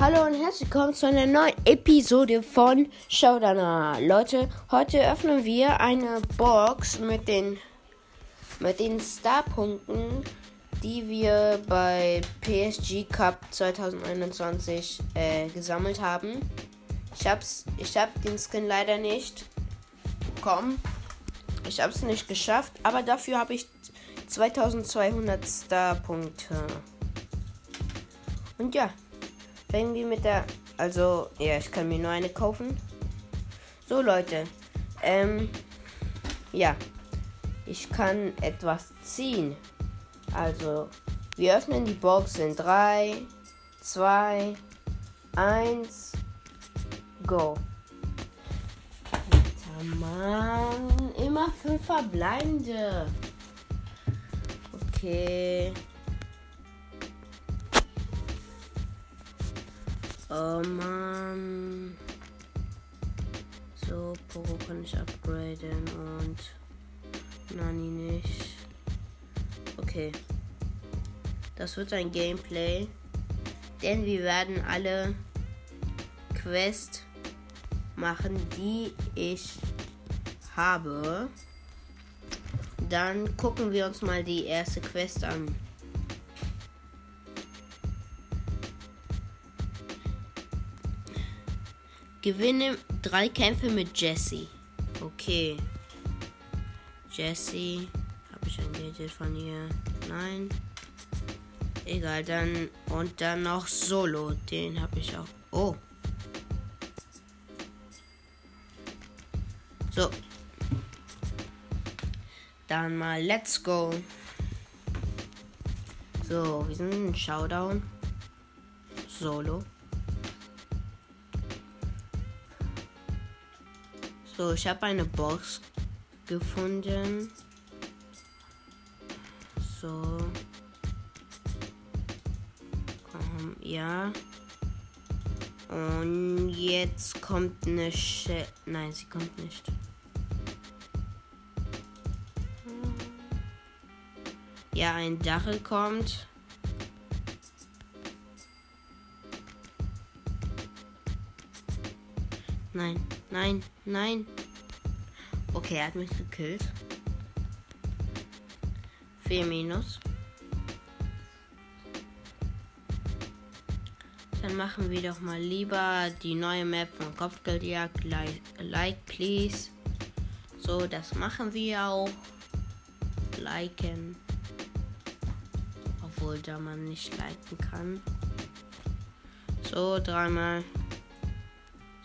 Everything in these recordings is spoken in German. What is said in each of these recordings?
Hallo und herzlich willkommen zu einer neuen Episode von Showdown. Leute, heute öffnen wir eine Box mit den mit den Starpunkten, die wir bei PSG Cup 2021 äh, gesammelt haben. Ich hab's, ich hab den Skin leider nicht bekommen. Ich hab's nicht geschafft, aber dafür habe ich 2200 Starpunkte. Und ja, fangen wir mit der. Also, ja, ich kann mir nur eine kaufen. So, Leute. Ähm, ja. Ich kann etwas ziehen. Also, wir öffnen die Box in 3, 2, 1, go. Mann, immer fünf verbleibende. Okay. Oh Mann. So, Poco kann ich upgraden und Nani nicht. Okay. Das wird ein Gameplay. Denn wir werden alle Quests machen, die ich habe. Dann gucken wir uns mal die erste Quest an. Gewinne drei Kämpfe mit Jesse. Okay. Jesse. Habe ich ein Gadget von ihr? Nein. Egal, dann. Und dann noch Solo. Den habe ich auch. Oh. So. Dann mal Let's Go. So, wir sind in Showdown. Solo. So, ich habe eine Box gefunden. So. Komm, ja. Und jetzt kommt eine Sch Nein, sie kommt nicht. Ja, ein Dachel kommt. Nein, nein, nein. Okay, er hat mich gekillt. 4 minus. Dann machen wir doch mal lieber die neue Map von Kopfgeldjagd. Like, like, please. So, das machen wir auch. Liken. Obwohl da man nicht liken kann. So, dreimal.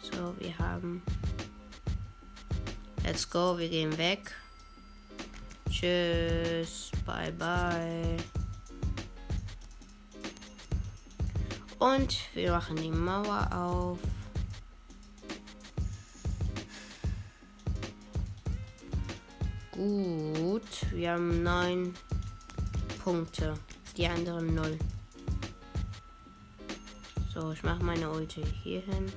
So, wir haben. Let's go, wir gehen weg. Tschüss, bye bye. Und wir machen die Mauer auf. Gut, wir haben neun Punkte. Die anderen null. So, ich mache meine Ulti hier hin.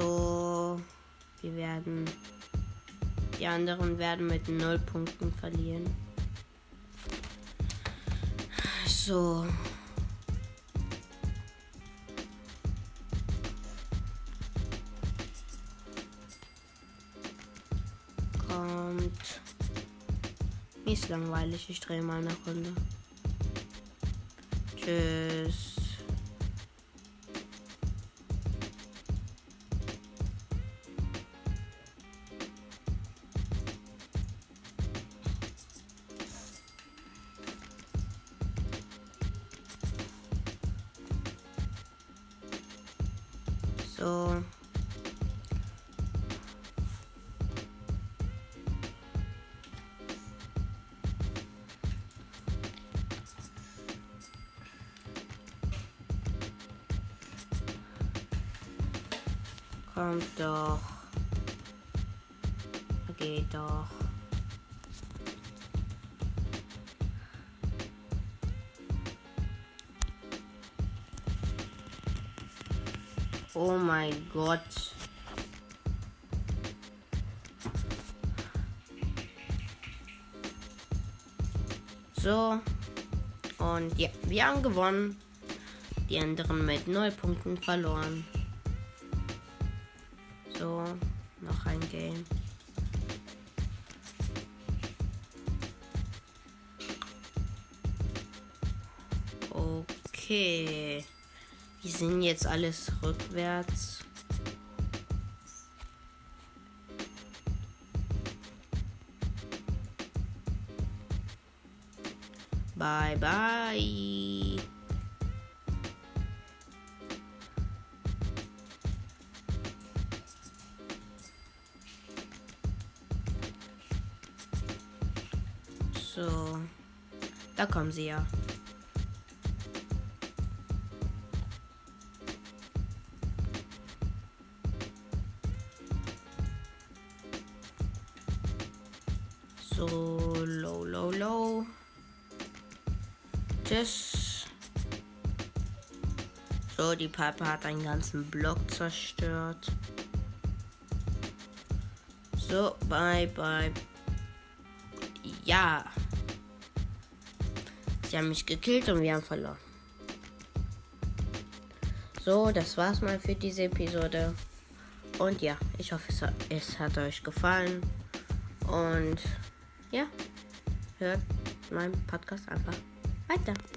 So, wir werden. Die anderen werden mit null Punkten verlieren. So. Kommt. Mir ist langweilig, ich drehe mal eine Runde. Tschüss. So. Kommt doch. Geht doch. Oh mein Gott. So. Und ja, wir haben gewonnen. Die anderen mit 0 Punkten verloren. So, noch ein Game. Okay. Wir sind jetzt alles rückwärts. Bye bye. So. Da kommen sie ja. Tschüss. So, die Piper hat einen ganzen Block zerstört. So, bye, bye. Ja. Sie haben mich gekillt und wir haben verloren. So, das war's mal für diese Episode. Und ja, ich hoffe, es hat, es hat euch gefallen. Und ja, hört meinen Podcast einfach Ah.